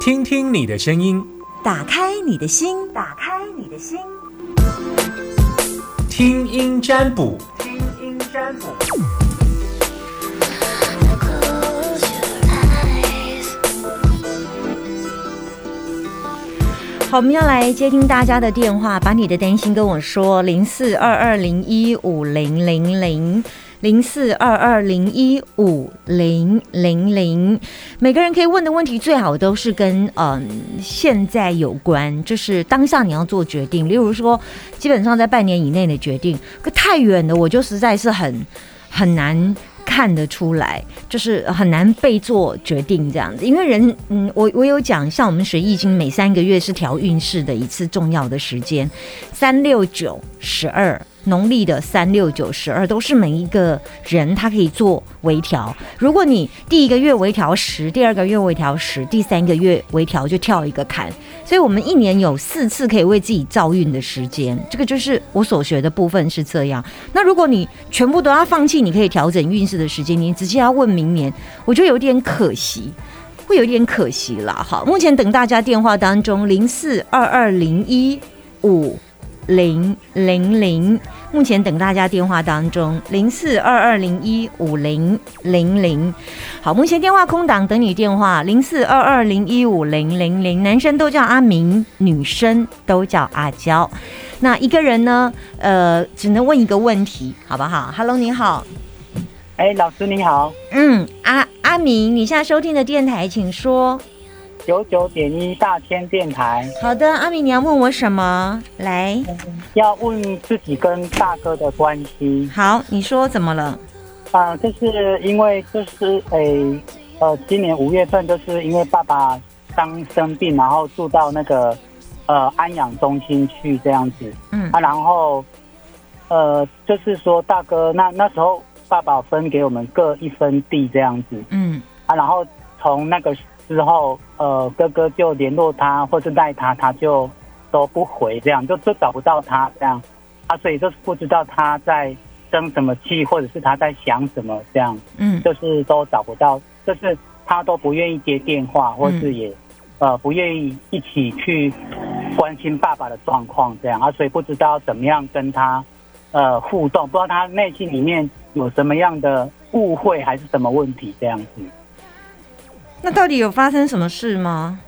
听听你的声音，打开你的心，打开你的心，听音占卜，听音占卜。好，我们要来接听大家的电话，把你的担心跟我说，零四二二零一五零零零。零四二二零一五零零零，每个人可以问的问题最好都是跟嗯现在有关，就是当下你要做决定。例如说，基本上在半年以内的决定，可太远的我就实在是很很难看得出来，就是很难被做决定这样子。因为人嗯，我我有讲，像我们学易经，每三个月是调运势的一次重要的时间，三六九十二。农历的三六九十二都是每一个人他可以做微调。如果你第一个月微调十，第二个月微调十，第三个月微调就跳一个坎。所以我们一年有四次可以为自己造运的时间。这个就是我所学的部分是这样。那如果你全部都要放弃，你可以调整运势的时间，你直接要问明年，我觉得有点可惜，会有点可惜啦。好，目前等大家电话当中零四二二零一五。零零零，目前等大家电话当中，零四二二零一五零零零，好，目前电话空档，等你电话，零四二二零一五零零零，男生都叫阿明，女生都叫阿娇，那一个人呢，呃，只能问一个问题，好不好？Hello，你好，哎，老师你好，嗯，阿阿明，你现在收听的电台，请说。九九点一大千电台，好的，阿米，你要问我什么？来，要问自己跟大哥的关系。好，你说怎么了？啊，就是因为就是诶，呃，今年五月份就是因为爸爸刚生病，然后住到那个呃安养中心去这样子。嗯。啊，然后呃，就是说大哥，那那时候爸爸分给我们各一分地这样子。嗯。啊，然后从那个。之后，呃，哥哥就联络他，或是带他，他就都不回，这样就就找不到他，这样，啊，所以就是不知道他在生什么气，或者是他在想什么，这样，嗯，就是都找不到，就是他都不愿意接电话，或是也，呃，不愿意一起去关心爸爸的状况，这样，啊，所以不知道怎么样跟他，呃，互动，不知道他内心里面有什么样的误会，还是什么问题，这样子。那到底有发生什么事吗？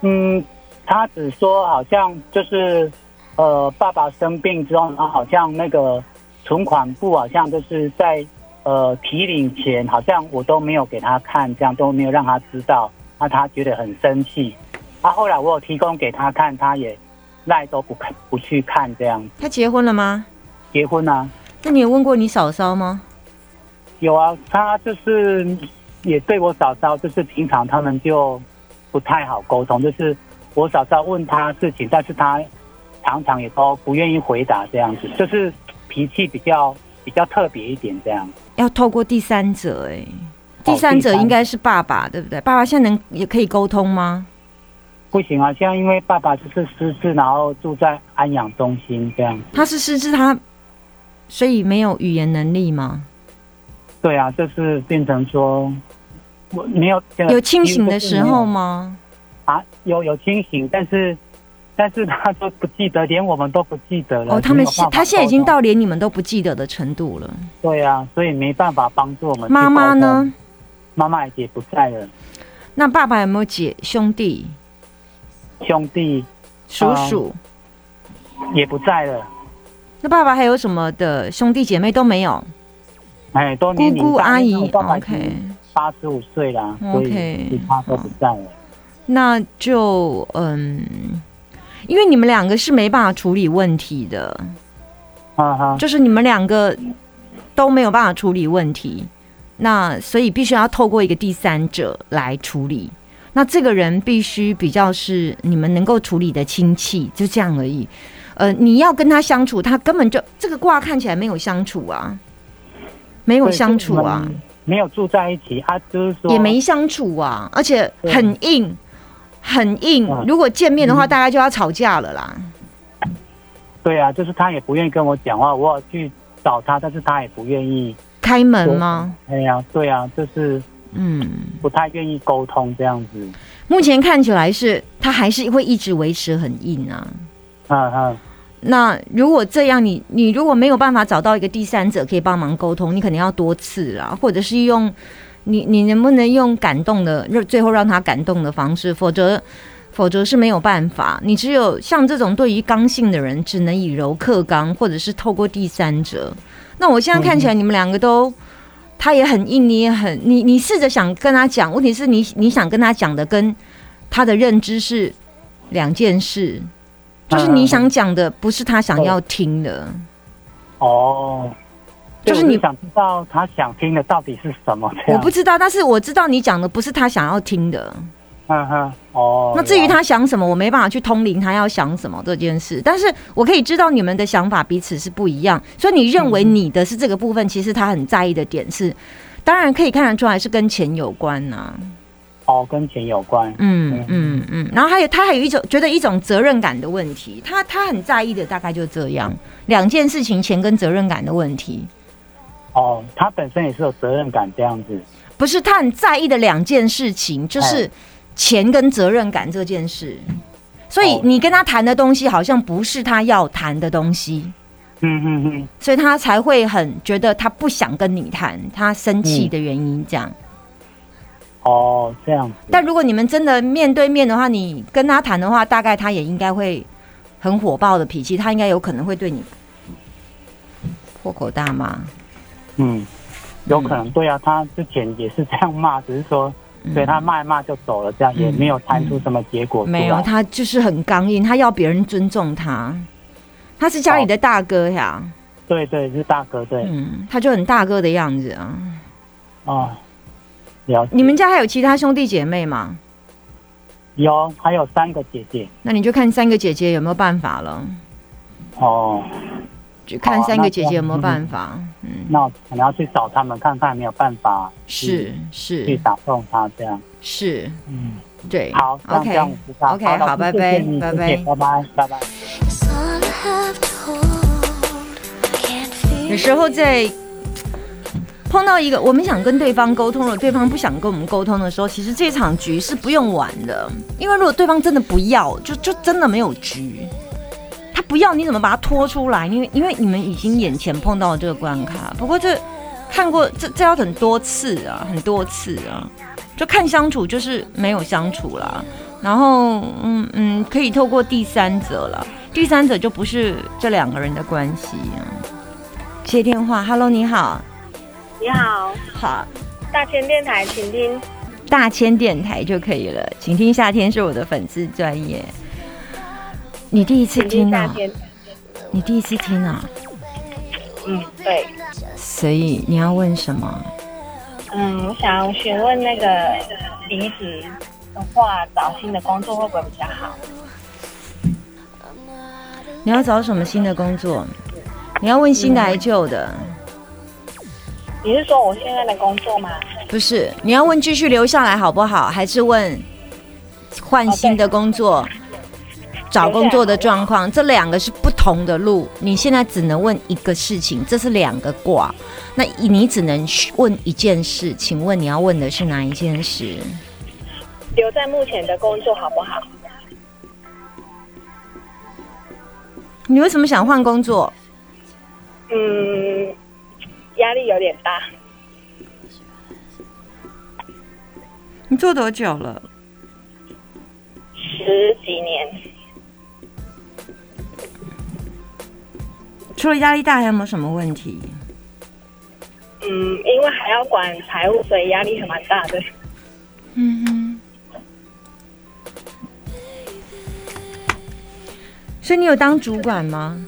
嗯，他只说好像就是，呃，爸爸生病之后，他好像那个存款簿好像就是在呃提领前，好像我都没有给他看，这样都没有让他知道，那他觉得很生气。他后来我有提供给他看，他也赖都不看不去看这样。他结婚了吗？结婚啊。那你有问过你嫂嫂吗？有啊，他就是。也对我嫂嫂，就是平常他们就不太好沟通，就是我嫂嫂问他事情，但是他常常也都不愿意回答，这样子，就是脾气比较比较特别一点，这样。要透过第三者，哎，第三者应该是爸爸，对不对？爸爸现在能也可以沟通吗？不行啊，现在因为爸爸就是失智，然后住在安养中心这样。他是失智，他所以没有语言能力吗？对啊，就是变成说。我没有有清醒的时候吗？啊，有有清醒，但是但是他都不记得，连我们都不记得了。哦，他们他现在已经到连你们都不记得的程度了。对啊，所以没办法帮助我们。妈妈呢？妈妈也不在了。那爸爸有没有姐兄弟？兄弟、叔叔也不在了。那爸爸还有什么的兄弟姐妹都没有？哎，都姑姑阿姨，OK。八十五岁了，所以其他都不在了。那就嗯，因为你们两个是没办法处理问题的，啊哈，就是你们两个都没有办法处理问题，那所以必须要透过一个第三者来处理。那这个人必须比较是你们能够处理的亲戚，就这样而已。呃，你要跟他相处，他根本就这个卦看起来没有相处啊，没有相处啊。没有住在一起，他就是说也没相处啊，而且很硬，很硬。如果见面的话，大概就要吵架了啦。对啊，就是他也不愿意跟我讲话，我要去找他，但是他也不愿意开门吗？哎呀，对啊，就是嗯，不太愿意沟通这样子。目前看起来是他还是会一直维持很硬啊。嗯嗯。那如果这样，你你如果没有办法找到一个第三者可以帮忙沟通，你可能要多次啦，或者是用你你能不能用感动的，最后让他感动的方式，否则否则是没有办法。你只有像这种对于刚性的人，只能以柔克刚，或者是透过第三者。那我现在看起来，你们两个都他也很硬，你也很你你试着想跟他讲，问题是你你想跟他讲的跟他的认知是两件事。就是你想讲的，不是他想要听的。哦，就是你想知道他想听的到底是什么？我不知道，但是我知道你讲的不是他想要听的。嗯哼，哦。那至于他想什么，我没办法去通灵他要想什么这件事，但是我可以知道你们的想法彼此是不一样。所以你认为你的是这个部分，其实他很在意的点是，当然可以看得出来是跟钱有关呐。哦，跟钱有关。嗯嗯嗯，然后还有他还有一种觉得一种责任感的问题，他他很在意的大概就这样两件事情，钱跟责任感的问题。哦，他本身也是有责任感这样子。不是，他很在意的两件事情就是钱跟责任感这件事，所以你跟他谈的东西好像不是他要谈的东西。嗯嗯嗯，所以他才会很觉得他不想跟你谈，他生气的原因这样。哦，这样。但如果你们真的面对面的话，你跟他谈的话，大概他也应该会很火爆的脾气，他应该有可能会对你破口大骂。嗯，有可能对啊，他之前也是这样骂，只是说对他骂一骂就走了，这样也没有谈出什么结果。没有，他就是很刚硬，他要别人尊重他。他是家里的大哥呀。对对，是大哥，对。嗯，他就很大哥的样子啊。哦。你们家还有其他兄弟姐妹吗？有，还有三个姐姐。那你就看三个姐姐有没有办法了。哦，就看三个姐姐有没有办法。嗯，那可能要去找他们看看有没有办法。是是，去打动他这样。是，嗯，对。好，OK，OK，好，拜拜，拜拜，拜拜，拜拜。有时候在。碰到一个我们想跟对方沟通了，对方不想跟我们沟通的时候，其实这场局是不用玩的。因为如果对方真的不要，就就真的没有局。他不要，你怎么把他拖出来？因为因为你们已经眼前碰到了这个关卡。不过这看过这这要很多次啊，很多次啊，就看相处就是没有相处了。然后嗯嗯，可以透过第三者了，第三者就不是这两个人的关系啊。接电话，Hello，你好。你好，好，大千电台，请听大千电台就可以了，请听夏天是我的粉丝专业。你第一次听啊？你第一次听啊？嗯，对。所以你要问什么？嗯，我想询问那个离职的话，找新的工作会不会比较好？你要找什么新的工作？你要问新的还是旧的？你是说我现在的工作吗？不是，你要问继续留下来好不好，还是问换新的工作、找工作的状况？这两个是不同的路。你现在只能问一个事情，这是两个卦，那你只能问一件事。请问你要问的是哪一件事？留在目前的工作好不好？你为什么想换工作？嗯。压力有点大。你做多久了？十几年。除了压力大，还有没有什么问题？嗯，因为还要管财务，所以压力还蛮大的。嗯哼。所以你有当主管吗？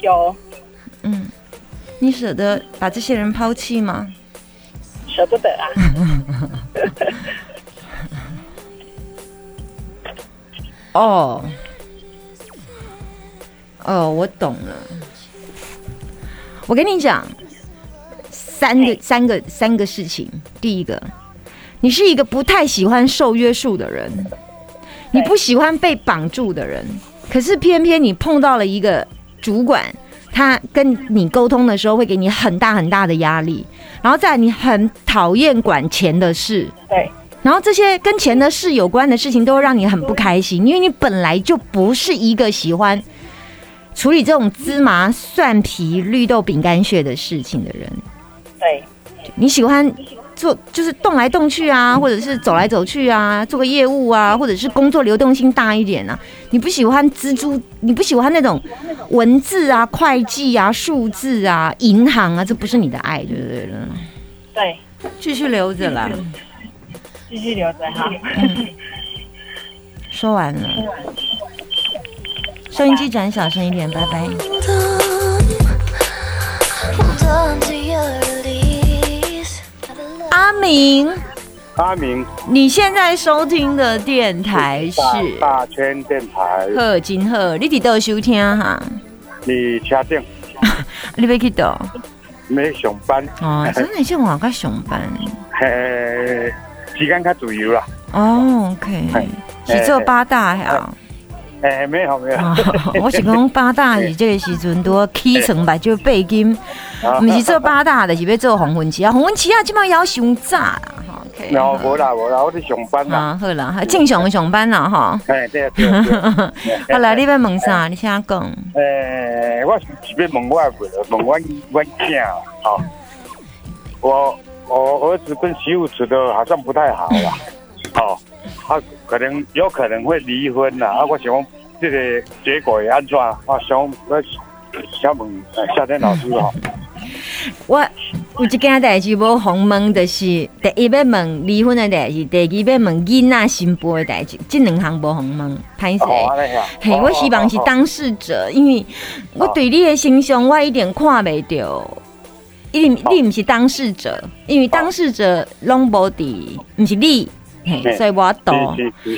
有。嗯。你舍得把这些人抛弃吗？舍不得啊！哦，哦，我懂了。我跟你讲，三个、三个、三个事情。第一个，你是一个不太喜欢受约束的人，你不喜欢被绑住的人，可是偏偏你碰到了一个主管。他跟你沟通的时候会给你很大很大的压力，然后在你很讨厌管钱的事，对，然后这些跟钱的事有关的事情，都会让你很不开心，因为你本来就不是一个喜欢处理这种芝麻蒜皮绿豆饼干屑的事情的人。对，你喜欢做就是动来动去啊，或者是走来走去啊，做个业务啊，或者是工作流动性大一点啊。你不喜欢蜘蛛，你不喜欢那种文字啊、会计啊、数字啊、银行啊，这不是你的爱，对不对了？对，继续留着啦。继续留着哈。嗯说完了，收音机转小声一点，拜拜。阿明，阿明，你现在收听的电台是大大圈电台，贺金贺，你伫倒收听哈？你车顶 你要去倒？没上班，哦，真的像我该上班。嘿，时间较自由啦。哦，OK，是做八大呀？诶，没有没有，我是讲八大 是这个时阵多起床目睭背金，毋是做八大的，是要做黄昏期啊，黄昏期啊，即摆要上早啦。没有，无啦无啦，我伫上班啦。啊，好啦，正常上班啦，哈。哎，对对对。好啦，你要问啥？你先讲。诶，我是要问我问问我我囝哦，我我儿子跟媳妇处的好像不太好啦，哦。他可能有可能会离婚啦，啊！我想这个结果会安怎？我想我想问夏天老师哦。我有一件代志无红问，就是第一要问离婚的代志，第二要问囡仔新妇的代志，这两项无红问，歹势。嘿，我希望是当事者，因为我对你的形象我一点看袂到，因为你唔是当事者，因为当事者拢无伫，唔是你。所以我懂，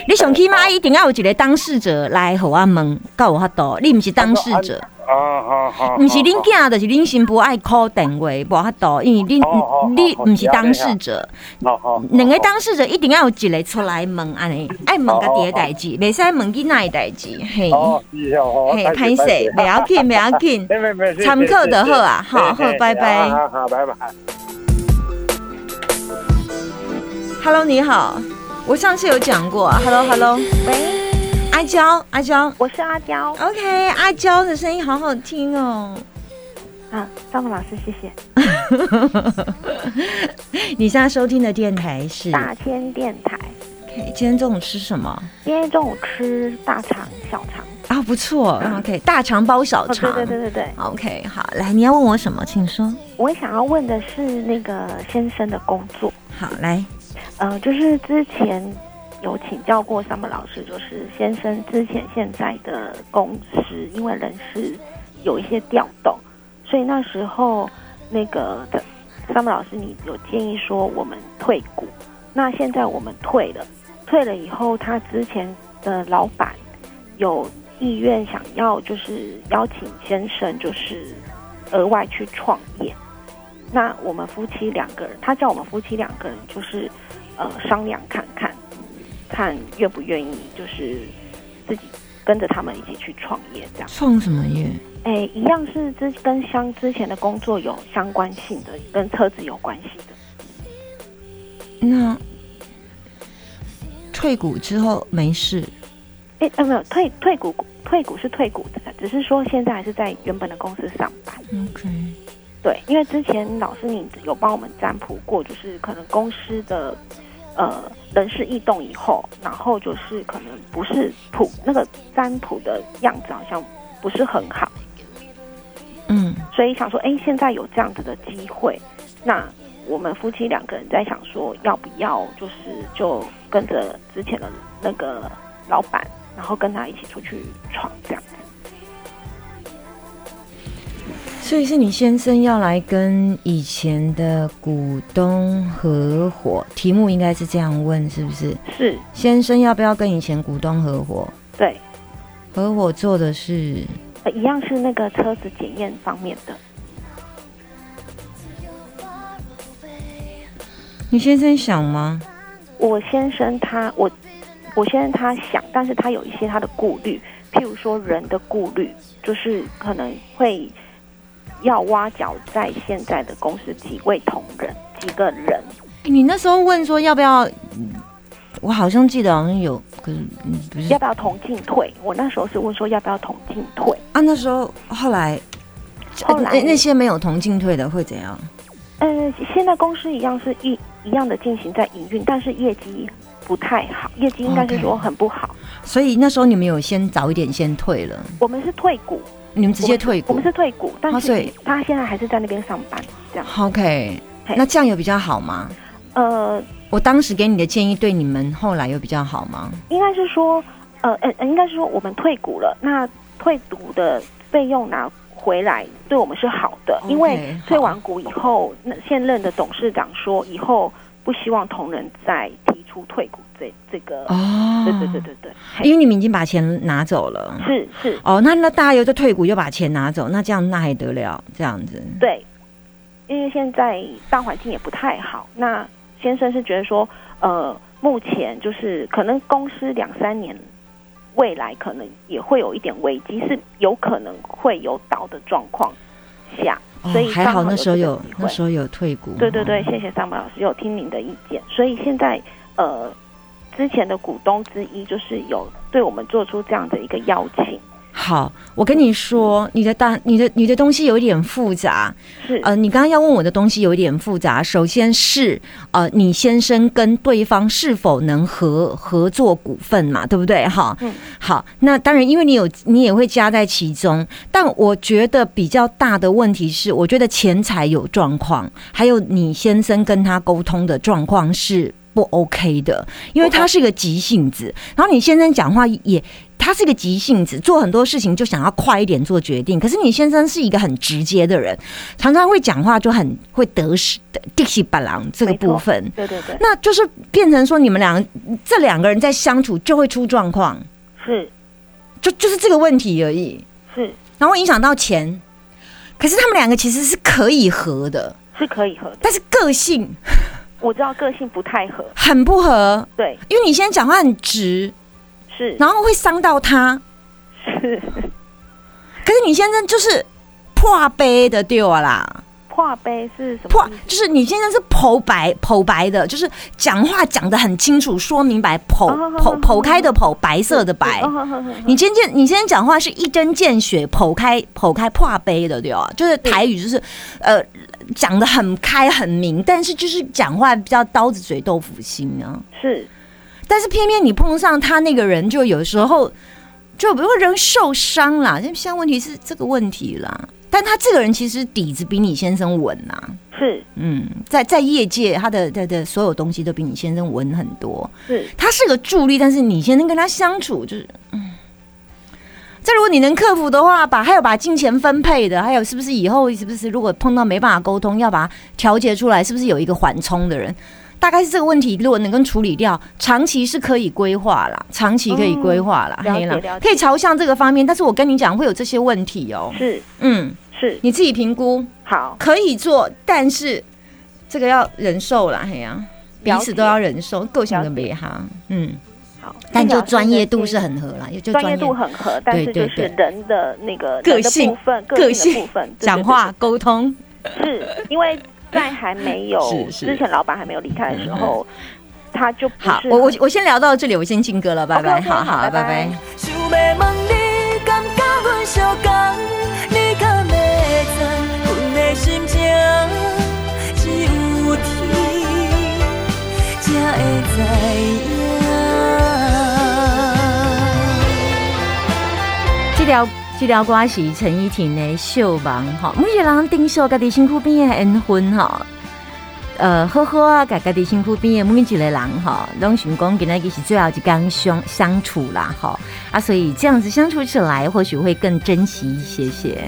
你上起码一定要有一个当事者来和我问，够有法度，你唔是当事者，唔是恁囝，就是恁新妇爱 call 电话，无法度，因为恁你唔是当事者，两个当事者一定要有一个出来问安尼，爱问家己的代志，袂使问囡仔的代志，嘿，嘿，歹势，不要紧，不要紧，参考就好啊，好好，拜拜，好，拜拜。Hello，你好，我上次有讲过。Hello，Hello，喂，阿娇，阿娇，我是阿娇。OK，阿娇的声音好好听哦。啊，张木老师，谢谢。你现在收听的电台是大千电台。OK，今天中午吃什么？今天中午吃大肠小肠。啊，不错。OK，大肠包小肠。对对对对对。OK，好，来，你要问我什么，请说。我想要问的是那个先生的工作。好，来。呃，就是之前有请教过 Summer 老师，就是先生之前现在的公司因为人事有一些调动，所以那时候那个的 Summer 老师，你有建议说我们退股。那现在我们退了，退了以后，他之前的老板有意愿想要就是邀请先生，就是额外去创业。那我们夫妻两个人，他叫我们夫妻两个人就是。呃，商量看看，看愿不愿意，就是自己跟着他们一起去创业，这样。创什么业？哎，一样是之跟相之前的工作有相关性的，跟车子有关系的。那退股之后没事？哎，呃，没有退退股，退股是退股的，只是说现在还是在原本的公司上班。OK。对，因为之前老师你有帮我们占卜过，就是可能公司的。呃，人事异动以后，然后就是可能不是普那个占卜的样子，好像不是很好。嗯，所以想说，哎，现在有这样子的机会，那我们夫妻两个人在想说，要不要就是就跟着之前的那个老板，然后跟他一起出去闯这样子。所以是你先生要来跟以前的股东合伙，题目应该是这样问，是不是？是。先生要不要跟以前股东合伙？对。合伙做的是？一样是那个车子检验方面的。你先生想吗？我先生他，我我先生他想，但是他有一些他的顾虑，譬如说人的顾虑，就是可能会。要挖角在现在的公司几位同仁几个人？你那时候问说要不要我好像记得好像有，可是嗯不是要不要同进退？我那时候是问说要不要同进退，啊，那时候后来，后来那那些没有同进退的会怎样？呃，现在公司一样是一一样的进行在营运，但是业绩不太好，业绩应该是说很不好。所以那时候你们有先早一点先退了，我们是退股，你们直接退股。我们是退股，但是他现在还是在那边上班，这样。OK，那这样有比较好吗？呃，我当时给你的建议对你们后来有比较好吗？应该是说，呃呃，呃应该是说我们退股了，那退股的费用拿回来对我们是好的因为退完股以后，那现任的董事长说以后不希望同仁再提出退股这这个，哦对对对对对，因为你们已经把钱拿走了。是是，哦，那那大家又在退股，又把钱拿走，那这样那还得了？这样子，对，因为现在大环境也不太好。那先生是觉得说，呃，目前就是可能公司两三年未来可能也会有一点危机，是有可能会有倒的状况下，所以哦、还好那时候有那时候有退股。对对对，哦谢谢上班老师有听您的意见，所以现在呃，之前的股东之一就是有对我们做出这样的一个邀请，好，我跟你说，你的大你的你的东西有一点复杂。是呃，你刚刚要问我的东西有一点复杂。首先是呃，你先生跟对方是否能合合作股份嘛，对不对？哈，嗯好，那当然，因为你有你也会加在其中，但我觉得比较大的问题是，我觉得钱财有状况，还有你先生跟他沟通的状况是不 OK 的，因为他是一个急性子，然后你先生讲话也。他是个急性子，做很多事情就想要快一点做决定。可是你先生是一个很直接的人，常常会讲话就很会得失的地气板郎这个部分，对对对，那就是变成说你们两个这两个人在相处就会出状况，是就就是这个问题而已，是然后影响到钱。可是他们两个其实是可以合的，是可以合的。但是个性我知道个性不太合，很不合，对，因为你现在讲话很直，是。然后会伤到他。是。可是你先生就是破杯的对啊啦，破杯是什么破？就是你现在是剖白剖白的，就是讲话讲的很清楚，说明白，剖哦剖剖开的剖，白色的白。你今天你今天讲话是一针见血，剖开剖开破杯的，对哦？就是台语，就是呃讲的很开很明，但是就是讲话比较刀子嘴豆腐心啊。是但是偏偏你碰上他那个人，就有时候就比如说人受伤啦。现在问题是这个问题啦，但他这个人其实底子比你先生稳呐、是嗯，在在业界，他的他的所有东西都比你先生稳很多。是他是个助力，但是你先生跟他相处就是，嗯，这如果你能克服的话，把还有把金钱分配的，还有是不是以后是不是如果碰到没办法沟通，要把它调节出来，是不是有一个缓冲的人？大概是这个问题，如果能够处理掉，长期是可以规划啦，长期可以规划啦，嗯了解黑啦了可以朝向这个方面。但是我跟你讲，会有这些问题哦、是。嗯，是。你自己评估好。可以做，但是这个要忍受啦，嘿呀、彼此都要忍受，个性的了解。没哈，嗯。好，但就专业度是很合啦，也就专业度很合，但是就是人的那个个性部分，个个性部分，对讲话沟通，是因为在还没有之前老板还没有离开的时候，他就不好，是我我很我先聊到这里，我先进歌了，拜拜。好，好拜拜这条这条歌是陈依婷的《秀梦》哈，每一个人顶受家己身躯边的缘分哈。呃，好好啊，家家己身躯边的每一个人哈，拢想讲今仔日是最后一天相相处啦哈啊，所以这样子相处起来，或许会更珍惜一些些。